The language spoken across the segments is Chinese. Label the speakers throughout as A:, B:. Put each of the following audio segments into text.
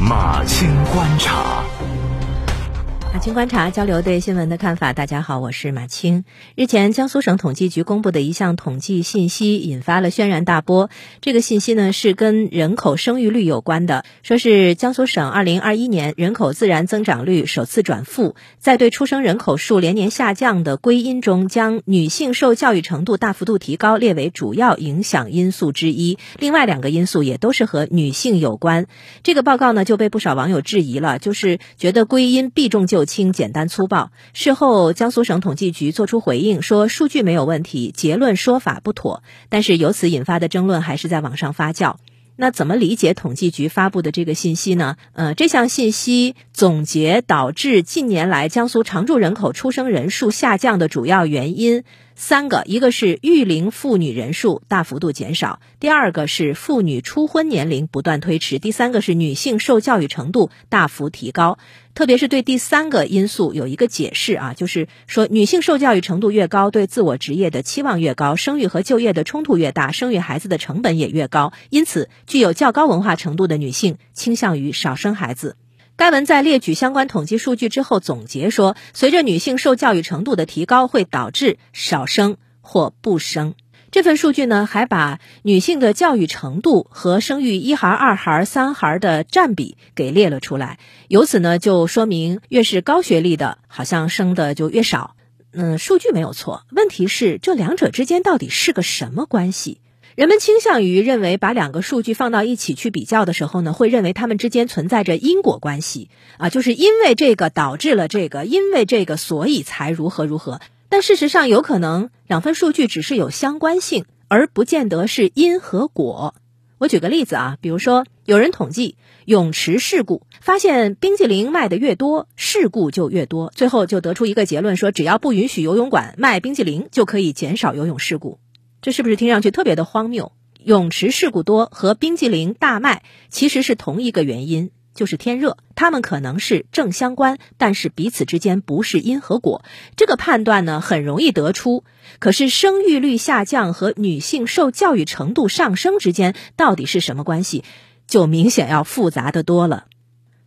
A: 马青观察。
B: 马青观察交流对新闻的看法。大家好，我是马青。日前，江苏省统计局公布的一项统计信息引发了轩然大波。这个信息呢是跟人口生育率有关的，说是江苏省二零二一年人口自然增长率首次转负，在对出生人口数连年下降的归因中，将女性受教育程度大幅度提高列为主要影响因素之一。另外两个因素也都是和女性有关。这个报告呢就被不少网友质疑了，就是觉得归因避重就。轻简单粗暴。事后，江苏省统计局作出回应，说数据没有问题，结论说法不妥。但是由此引发的争论还是在网上发酵。那怎么理解统计局发布的这个信息呢？呃，这项信息总结导致近年来江苏常住人口出生人数下降的主要原因。三个，一个是育龄妇女人数大幅度减少，第二个是妇女初婚年龄不断推迟，第三个是女性受教育程度大幅提高。特别是对第三个因素有一个解释啊，就是说女性受教育程度越高，对自我职业的期望越高，生育和就业的冲突越大，生育孩子的成本也越高，因此具有较高文化程度的女性倾向于少生孩子。该文在列举相关统计数据之后总结说，随着女性受教育程度的提高，会导致少生或不生。这份数据呢，还把女性的教育程度和生育一孩、二孩、三孩的占比给列了出来。由此呢，就说明越是高学历的，好像生的就越少。嗯，数据没有错，问题是这两者之间到底是个什么关系？人们倾向于认为，把两个数据放到一起去比较的时候呢，会认为它们之间存在着因果关系啊，就是因为这个导致了这个，因为这个所以才如何如何。但事实上，有可能两份数据只是有相关性，而不见得是因和果。我举个例子啊，比如说有人统计泳池事故，发现冰激凌卖的越多，事故就越多，最后就得出一个结论，说只要不允许游泳馆卖冰激凌，就可以减少游泳事故。这是不是听上去特别的荒谬？泳池事故多和冰激凌大卖其实是同一个原因，就是天热。它们可能是正相关，但是彼此之间不是因和果。这个判断呢很容易得出，可是生育率下降和女性受教育程度上升之间到底是什么关系，就明显要复杂的多了。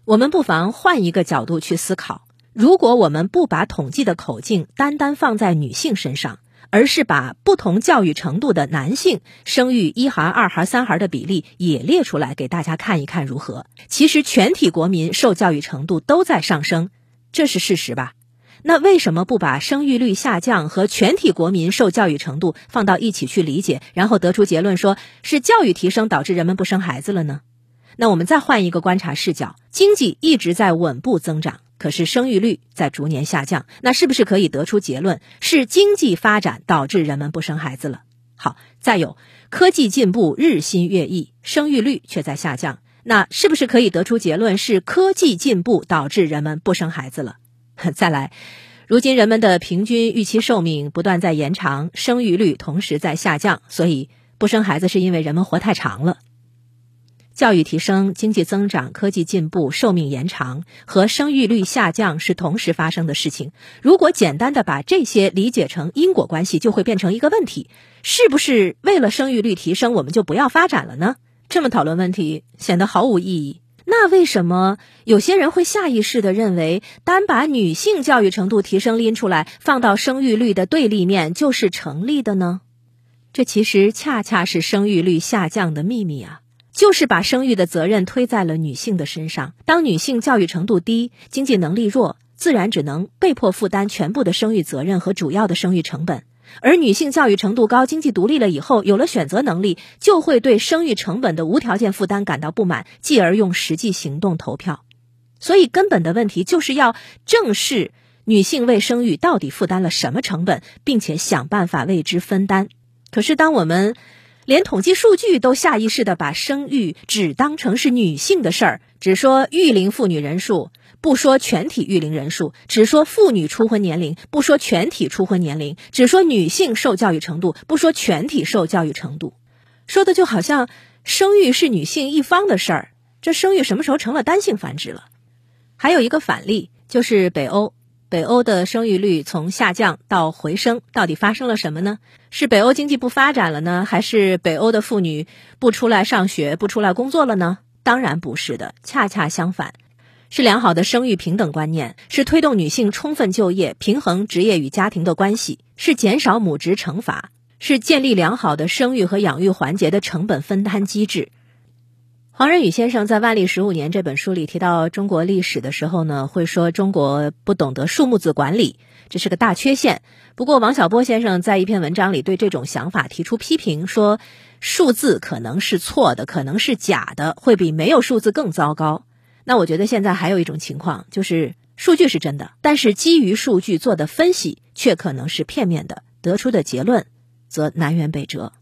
B: 我们不妨换一个角度去思考：如果我们不把统计的口径单单放在女性身上。而是把不同教育程度的男性生育一孩、二孩、三孩的比例也列出来给大家看一看如何？其实全体国民受教育程度都在上升，这是事实吧？那为什么不把生育率下降和全体国民受教育程度放到一起去理解，然后得出结论说是教育提升导致人们不生孩子了呢？那我们再换一个观察视角，经济一直在稳步增长。可是生育率在逐年下降，那是不是可以得出结论是经济发展导致人们不生孩子了？好，再有科技进步日新月异，生育率却在下降，那是不是可以得出结论是科技进步导致人们不生孩子了？再来，如今人们的平均预期寿命不断在延长，生育率同时在下降，所以不生孩子是因为人们活太长了。教育提升、经济增长、科技进步、寿命延长和生育率下降是同时发生的事情。如果简单的把这些理解成因果关系，就会变成一个问题：是不是为了生育率提升，我们就不要发展了呢？这么讨论问题显得毫无意义。那为什么有些人会下意识的认为，单把女性教育程度提升拎出来放到生育率的对立面就是成立的呢？这其实恰恰是生育率下降的秘密啊！就是把生育的责任推在了女性的身上。当女性教育程度低、经济能力弱，自然只能被迫负担全部的生育责任和主要的生育成本；而女性教育程度高、经济独立了以后，有了选择能力，就会对生育成本的无条件负担感到不满，继而用实际行动投票。所以，根本的问题就是要正视女性为生育到底负担了什么成本，并且想办法为之分担。可是，当我们连统计数据都下意识的把生育只当成是女性的事儿，只说育龄妇女人数，不说全体育龄人数；只说妇女初婚年龄，不说全体初婚年龄；只说女性受教育程度，不说全体受教育程度。说的就好像生育是女性一方的事儿，这生育什么时候成了单性繁殖了？还有一个反例，就是北欧。北欧的生育率从下降到回升，到底发生了什么呢？是北欧经济不发展了呢，还是北欧的妇女不出来上学、不出来工作了呢？当然不是的，恰恰相反，是良好的生育平等观念，是推动女性充分就业、平衡职业与家庭的关系，是减少母职惩罚，是建立良好的生育和养育环节的成本分摊机制。黄仁宇先生在《万历十五年》这本书里提到中国历史的时候呢，会说中国不懂得数目字管理，这是个大缺陷。不过，王小波先生在一篇文章里对这种想法提出批评，说数字可能是错的，可能是假的，会比没有数字更糟糕。那我觉得现在还有一种情况，就是数据是真的，但是基于数据做的分析却可能是片面的，得出的结论则南辕北辙。